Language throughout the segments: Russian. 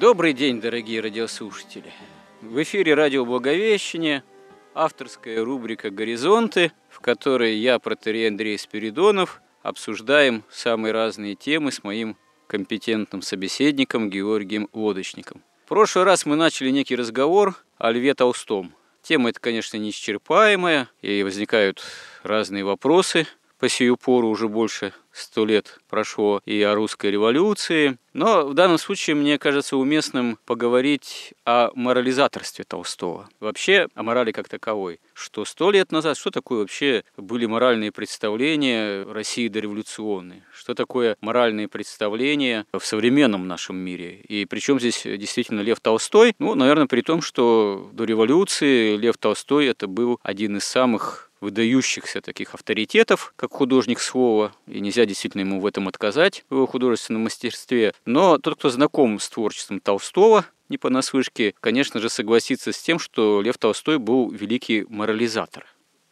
Добрый день, дорогие радиослушатели! В эфире радио Благовещение, авторская рубрика «Горизонты», в которой я, протерей Андрей Спиридонов, обсуждаем самые разные темы с моим компетентным собеседником Георгием Лодочником. В прошлый раз мы начали некий разговор о Льве Толстом. Тема эта, конечно, неисчерпаемая, и возникают разные вопросы по сию пору уже больше сто лет прошло и о русской революции. Но в данном случае мне кажется уместным поговорить о морализаторстве Толстого. Вообще о морали как таковой. Что сто лет назад, что такое вообще были моральные представления России дореволюционной? Что такое моральные представления в современном нашем мире? И причем здесь действительно Лев Толстой? Ну, наверное, при том, что до революции Лев Толстой это был один из самых выдающихся таких авторитетов, как художник слова, и нельзя действительно ему в этом отказать, в его художественном мастерстве. Но тот, кто знаком с творчеством Толстого, не понаслышке, конечно же, согласится с тем, что Лев Толстой был великий морализатор.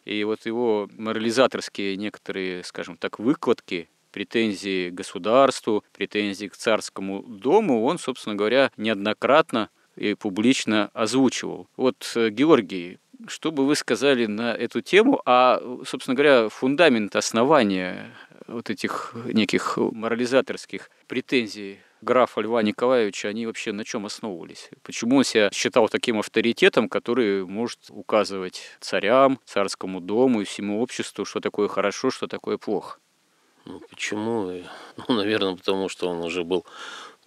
И вот его морализаторские некоторые, скажем так, выкладки, претензии к государству, претензии к царскому дому, он, собственно говоря, неоднократно и публично озвучивал. Вот, э, Георгий, что бы вы сказали на эту тему? А, собственно говоря, фундамент основания вот этих неких морализаторских претензий графа Льва Николаевича, они вообще на чем основывались? Почему он себя считал таким авторитетом, который может указывать царям, царскому дому и всему обществу, что такое хорошо, что такое плохо? Ну, почему? Ну, наверное, потому что он уже был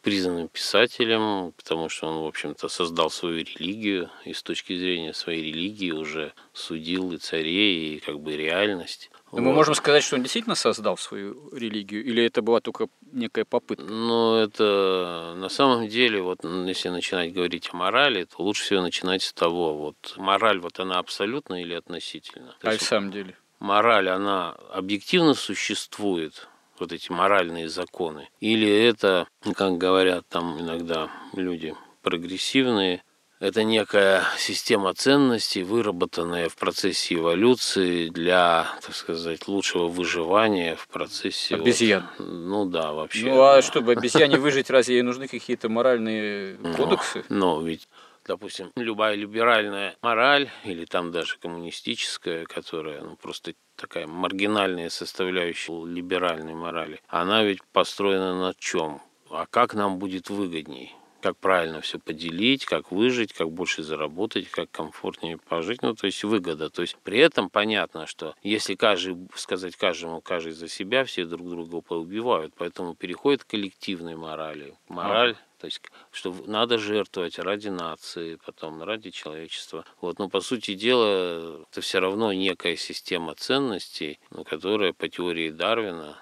признанным писателем, потому что он, в общем-то, создал свою религию и с точки зрения своей религии уже судил и царей, и как бы реальность. Но вот. мы можем сказать, что он действительно создал свою религию, или это была только некая попытка? Ну, это на самом деле, вот если начинать говорить о морали, то лучше всего начинать с того, вот мораль, вот она абсолютно или относительно? А в самом деле? Мораль, она объективно существует, вот эти моральные законы. Или это, как говорят там иногда люди прогрессивные, это некая система ценностей, выработанная в процессе эволюции для, так сказать, лучшего выживания в процессе... Обезьян. Вот, ну да, вообще. Ну а да. чтобы обезьяне выжить, разве ей нужны какие-то моральные кодексы? Но ведь допустим, любая либеральная мораль или там даже коммунистическая, которая ну, просто такая маргинальная составляющая либеральной морали, она ведь построена на чем? А как нам будет выгодней? Как правильно все поделить, как выжить, как больше заработать, как комфортнее пожить, ну, то есть выгода. То есть при этом понятно, что если каждый, сказать каждому, каждый за себя, все друг друга поубивают, поэтому переходит к коллективной морали. Мораль то есть, что надо жертвовать ради нации, потом ради человечества. Вот, но по сути дела, это все равно некая система ценностей, ну, которая по теории Дарвина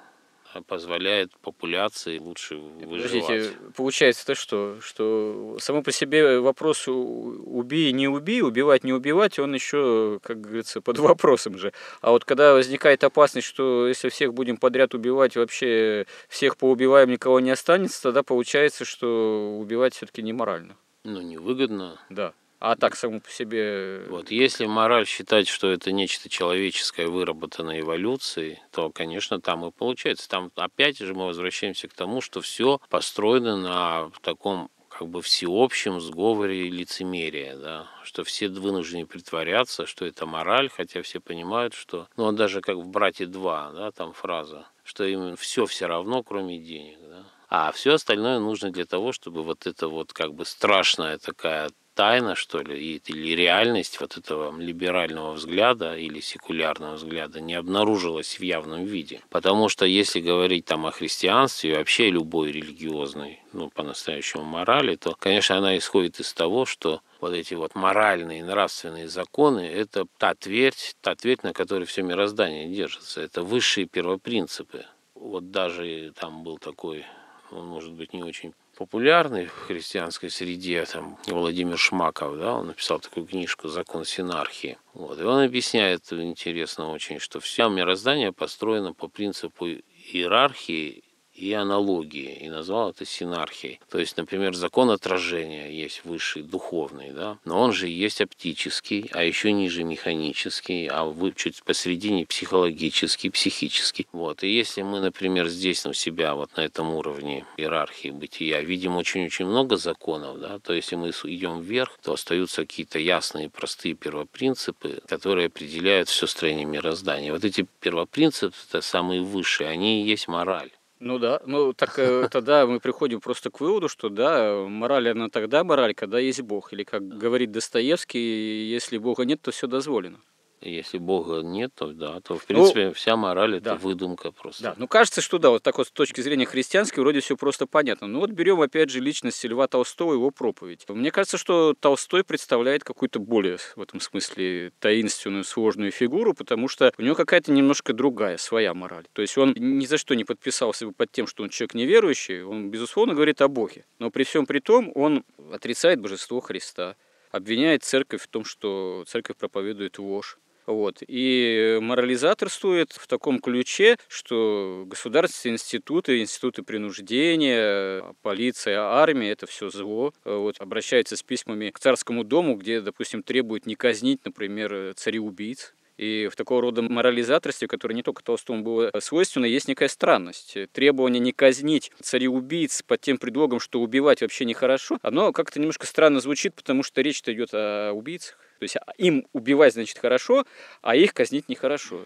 позволяет популяции лучше выживать. Подождите, получается то что? Что само по себе вопрос убей, не убей, убивать, не убивать, он еще, как говорится, под вопросом же. А вот когда возникает опасность, что если всех будем подряд убивать, вообще всех поубиваем, никого не останется, тогда получается, что убивать все-таки неморально. Ну, невыгодно. Да. А так само по себе... Э, вот если мораль считать, что это нечто человеческое, выработанное эволюцией, то, конечно, там и получается. Там опять же мы возвращаемся к тому, что все построено на таком как бы всеобщем сговоре лицемерия, да, что все вынуждены притворяться, что это мораль, хотя все понимают, что, ну, даже как в «Брате 2», да, там фраза, что им все все равно, кроме денег, да, а все остальное нужно для того, чтобы вот это вот как бы страшная такая тайна, что ли, или реальность вот этого либерального взгляда или секулярного взгляда не обнаружилась в явном виде. Потому что если говорить там о христианстве и вообще любой религиозной, ну, по-настоящему морали, то, конечно, она исходит из того, что вот эти вот моральные, нравственные законы, это та твердь, та твердь, на которой все мироздание держится. Это высшие первопринципы. Вот даже там был такой, он может быть не очень популярный в христианской среде, там, Владимир Шмаков, да, он написал такую книжку «Закон синархии». Вот, и он объясняет интересно очень, что все мироздание построено по принципу иерархии и аналогии, и назвал это синархией. То есть, например, закон отражения есть высший, духовный, да, но он же есть оптический, а еще ниже механический, а вы чуть посередине психологический, психический. Вот. И если мы, например, здесь у себя вот на этом уровне иерархии бытия видим очень-очень много законов, да, то если мы идем вверх, то остаются какие-то ясные, простые первопринципы, которые определяют все строение мироздания. Вот эти первопринципы, это самые высшие, они и есть мораль. Ну да, ну так э, тогда мы приходим просто к выводу, что да, мораль она тогда мораль, когда есть Бог. Или как говорит Достоевский, если Бога нет, то все дозволено. Если Бога нет, то да, то в ну, принципе ну, вся мораль это да. выдумка просто. Да, ну кажется, что да, вот так вот с точки зрения христианской вроде все просто понятно. Ну вот берем опять же личность Льва Толстого, его проповедь. Мне кажется, что Толстой представляет какую-то более в этом смысле таинственную, сложную фигуру, потому что у него какая-то немножко другая, своя мораль. То есть он ни за что не подписался бы под тем, что он человек неверующий, он безусловно говорит о Боге. Но при всем при том он отрицает божество Христа, обвиняет церковь в том, что церковь проповедует ложь вот. И морализаторствует в таком ключе, что государственные институты, институты принуждения, полиция, армия – это все зло. Вот. Обращается с письмами к царскому дому, где, допустим, требует не казнить, например, цареубийц. И в такого рода морализаторстве, которое не только Толстому было свойственно, есть некая странность. Требование не казнить цареубийц под тем предлогом, что убивать вообще нехорошо, оно как-то немножко странно звучит, потому что речь-то идет о убийцах. То есть а, им убивать, значит, хорошо, а их казнить нехорошо.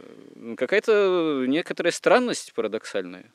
Какая-то некоторая странность парадоксальная.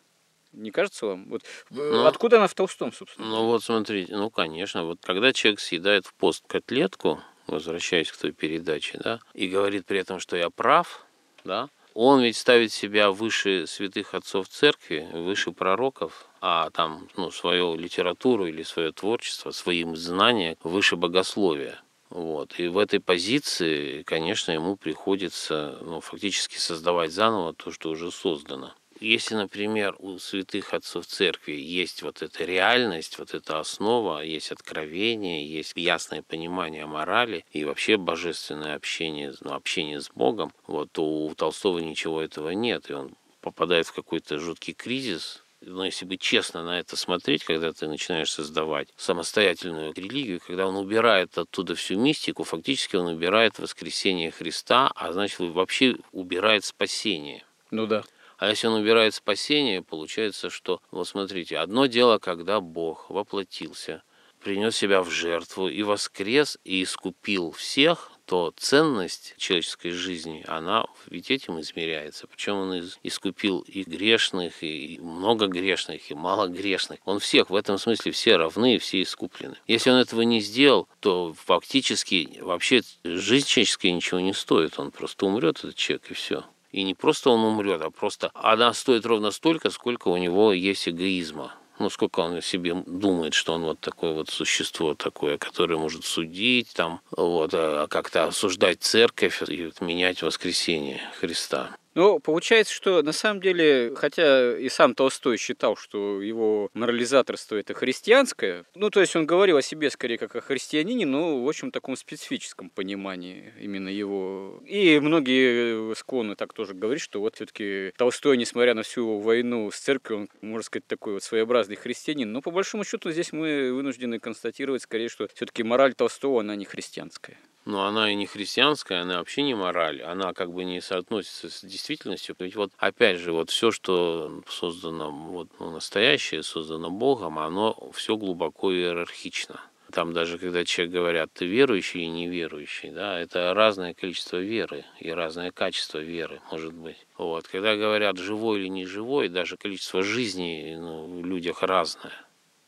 Не кажется вам? Вот ну, откуда она в Толстом, собственно? Ну вот смотрите, ну конечно, вот когда человек съедает в пост котлетку, возвращаясь к той передаче, да, и говорит при этом, что я прав, да, он ведь ставит себя выше святых отцов церкви, выше пророков, а там, ну, свою литературу или свое творчество, своим знания выше богословия. Вот. И в этой позиции, конечно, ему приходится ну, фактически создавать заново то, что уже создано. Если, например, у святых отцов церкви есть вот эта реальность, вот эта основа, есть откровение, есть ясное понимание морали и вообще божественное общение, ну, общение с Богом, вот, то у Толстого ничего этого нет, и он попадает в какой-то жуткий кризис, но если бы честно на это смотреть, когда ты начинаешь создавать самостоятельную религию, когда он убирает оттуда всю мистику, фактически он убирает воскресение Христа, а значит вообще убирает спасение. Ну да. А если он убирает спасение, получается, что, вот смотрите, одно дело, когда Бог воплотился, принес себя в жертву и воскрес, и искупил всех, то ценность человеческой жизни, она ведь этим измеряется. Причем он искупил и грешных, и много грешных, и мало грешных. Он всех, в этом смысле все равны все искуплены. Если он этого не сделал, то фактически вообще жизнь человеческая ничего не стоит. Он просто умрет, этот человек, и все. И не просто он умрет, а просто она стоит ровно столько, сколько у него есть эгоизма ну, сколько он о себе думает, что он вот такое вот существо такое, которое может судить, там, вот, а как-то осуждать церковь и менять воскресение Христа. Ну, получается, что на самом деле, хотя и сам Толстой считал, что его морализаторство это христианское, ну, то есть он говорил о себе скорее как о христианине, но в общем таком специфическом понимании именно его. И многие склонны так тоже говорить, что вот все-таки Толстой, несмотря на всю войну с церковью, он, можно сказать, такой вот своеобразный христианин. Но по большому счету здесь мы вынуждены констатировать скорее, что все-таки мораль Толстого, она не христианская но она и не христианская, она вообще не мораль, она как бы не соотносится с действительностью. Ведь вот опять же, вот все, что создано, вот ну, настоящее, создано Богом, оно все глубоко иерархично. Там даже когда человек говорят, ты верующий и неверующий, да, это разное количество веры и разное качество веры, может быть. Вот. Когда говорят живой или не живой, даже количество жизни ну, в людях разное.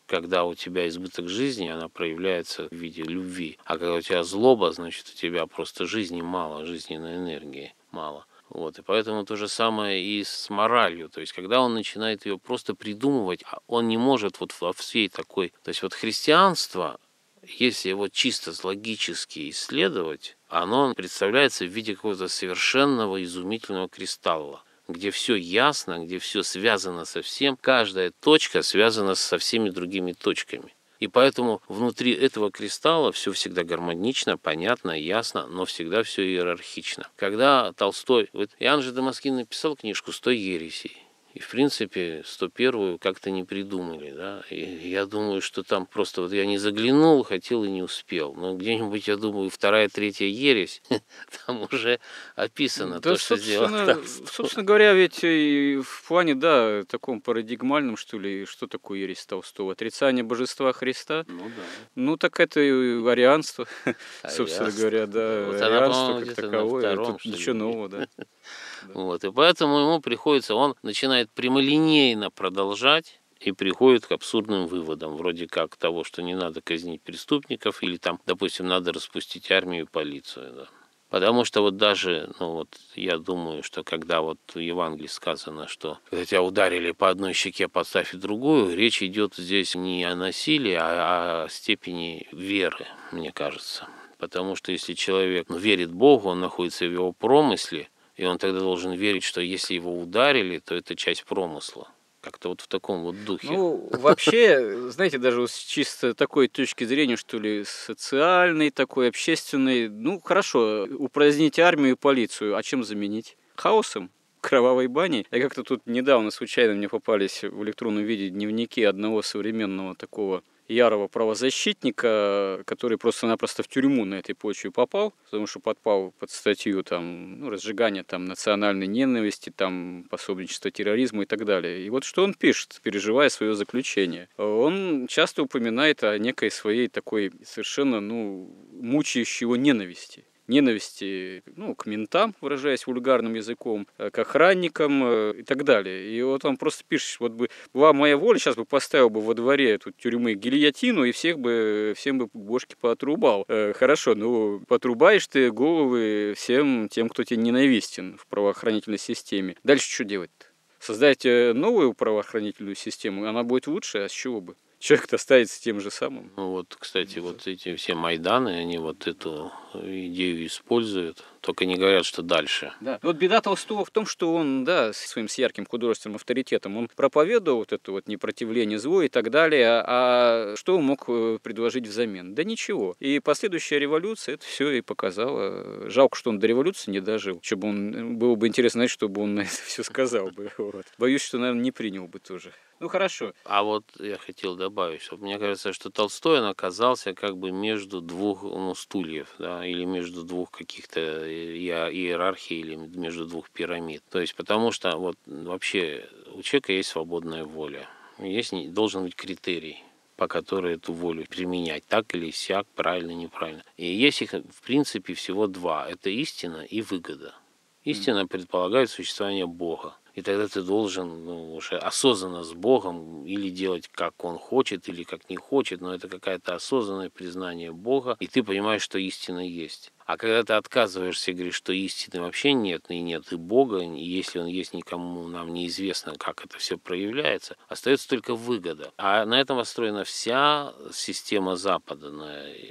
Когда у тебя избыток жизни, она проявляется в виде любви. А когда у тебя злоба, значит, у тебя просто жизни мало, жизненной энергии мало. Вот, и поэтому то же самое и с моралью. То есть, когда он начинает ее просто придумывать, а он не может вот во всей такой... То есть, вот христианство, если его чисто логически исследовать, оно представляется в виде какого-то совершенного изумительного кристалла где все ясно, где все связано со всем, каждая точка связана со всеми другими точками. И поэтому внутри этого кристалла все всегда гармонично, понятно, ясно, но всегда все иерархично. Когда Толстой... Вот Иоанн же Дамаскин написал книжку «Сто ересей». И, в принципе, 101-ю как-то не придумали, да. И я думаю, что там просто вот я не заглянул, хотел и не успел. Но где-нибудь, я думаю, вторая, третья ересь, там уже описано да, то, что сделал Собственно говоря, ведь в плане, да, таком парадигмальном, что ли, что такое ересь Толстого? Отрицание божества Христа? Ну да. Ну так это арианство, собственно говоря, да. Вот арианство как таковое. Тут ничего нового, да. Вот, и поэтому ему приходится, он начинает прямолинейно продолжать и приходит к абсурдным выводам, вроде как того, что не надо казнить преступников, или там, допустим, надо распустить армию и полицию. Да. Потому что вот даже, ну вот я думаю, что когда вот в Евангелии сказано, что когда тебя ударили по одной щеке, подставь и другую, речь идет здесь не о насилии, а о степени веры, мне кажется. Потому что если человек ну, верит Богу, он находится в его промысле, и он тогда должен верить, что если его ударили, то это часть промысла. Как-то вот в таком вот духе. Ну, вообще, знаете, даже с чисто такой точки зрения, что ли, социальной, такой общественной, ну, хорошо, упразднить армию и полицию, а чем заменить? Хаосом? кровавой бани. Я как-то тут недавно случайно мне попались в электронном виде дневники одного современного такого ярого правозащитника, который просто-напросто в тюрьму на этой почве попал, потому что подпал под статью там, ну, разжигания там, национальной ненависти, там, пособничества терроризму и так далее. И вот что он пишет, переживая свое заключение. Он часто упоминает о некой своей такой совершенно ну, мучающей его ненависти ненависти ну, к ментам, выражаясь вульгарным языком, э, к охранникам э, и так далее. И вот он просто пишет, вот бы была моя воля, сейчас бы поставил бы во дворе эту тюрьмы гильотину и всех бы, всем бы бошки поотрубал. Э, хорошо, ну, потрубаешь ты головы всем тем, кто тебе ненавистен в правоохранительной системе. Дальше что делать-то? Создать новую правоохранительную систему, она будет лучше, а с чего бы? Человек остается тем же самым. Ну вот, кстати, вот эти все Майданы, они вот эту идею используют, только не говорят, что дальше. Да. Вот беда Толстого в том, что он, да, своим с ярким художественным авторитетом, он проповедовал вот это вот непротивление злу и так далее, а что он мог э, предложить взамен? Да ничего. И последующая революция это все и показала. Жалко, что он до революции не дожил. Чтобы он, было бы интересно знать, чтобы он на это все сказал бы. Вот. Боюсь, что, наверное, не принял бы тоже. Ну хорошо. А вот я хотел добавить, что мне кажется, что Толстой он оказался как бы между двух ну, стульев, да, или между двух каких-то иерархий, или между двух пирамид. То есть потому что вот вообще у человека есть свободная воля, есть должен быть критерий по которой эту волю применять, так или сяк, правильно, неправильно. И есть их, в принципе, всего два. Это истина и выгода. Истина предполагает существование Бога. И тогда ты должен ну, уже осознанно с Богом или делать, как Он хочет, или как не хочет, но это какое-то осознанное признание Бога, и ты понимаешь, что истина есть. А когда ты отказываешься и говоришь, что истины вообще нет, и нет и Бога, и если Он есть, никому нам неизвестно, как это все проявляется, остается только выгода. А на этом построена вся система Запада,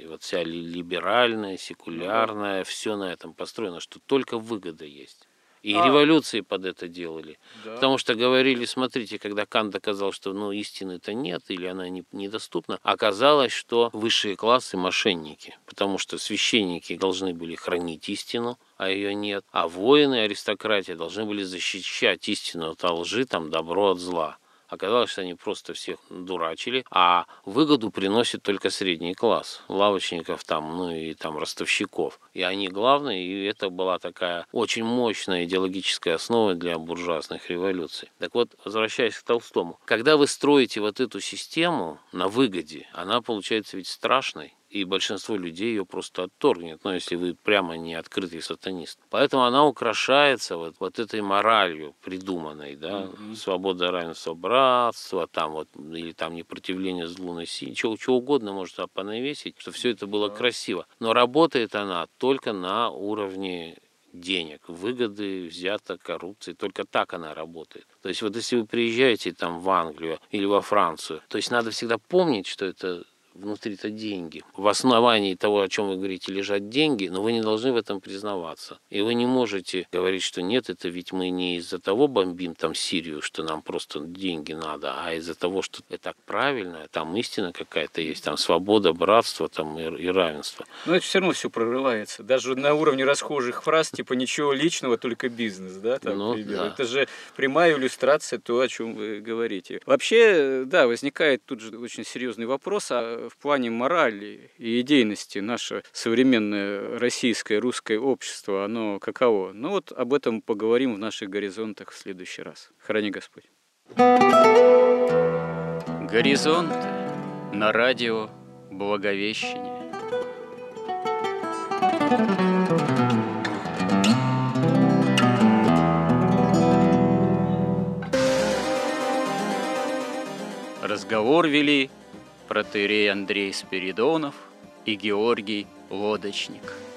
вот вся либеральная, секулярная, все на этом построено, что только выгода есть. И а... революции под это делали. Да. Потому что говорили, смотрите, когда Кант доказал, что ну, истины-то нет или она не, недоступна, оказалось, что высшие классы мошенники. Потому что священники должны были хранить истину, а ее нет. А воины аристократия должны были защищать истину от лжи, там, добро от зла. Оказалось, что они просто всех дурачили, а выгоду приносит только средний класс, лавочников там, ну и там ростовщиков. И они главные, и это была такая очень мощная идеологическая основа для буржуазных революций. Так вот, возвращаясь к Толстому, когда вы строите вот эту систему на выгоде, она получается ведь страшной. И большинство людей ее просто отторгнет, но ну, если вы прямо не открытый сатанист. Поэтому она украшается вот, вот этой моралью придуманной, да, mm-hmm. свобода, равенство, братство, там вот, или там непротивление злу на силе, чего, чего угодно можно понавесить, что все это было mm-hmm. красиво. Но работает она только на уровне денег, выгоды, взяток, коррупции. Только так она работает. То есть вот если вы приезжаете там в Англию или во Францию, то есть надо всегда помнить, что это внутри-то деньги. В основании того, о чем вы говорите, лежат деньги, но вы не должны в этом признаваться. И вы не можете говорить, что нет, это ведь мы не из-за того бомбим там Сирию, что нам просто деньги надо, а из-за того, что это так правильно, там истина какая-то есть, там свобода, братство там и, и равенство. Но это все равно все прорывается. Даже на уровне расхожих фраз, типа ничего личного, только бизнес, да? Там, ну, да. Это же прямая иллюстрация то, о чем вы говорите. Вообще, да, возникает тут же очень серьезный вопрос, а в плане морали и идейности наше современное российское, русское общество, оно каково? Ну вот об этом поговорим в наших горизонтах в следующий раз. Храни Господь. Горизонт на радио Благовещение. Разговор вели протеерей Андрей Спиридонов и Георгий Лодочник –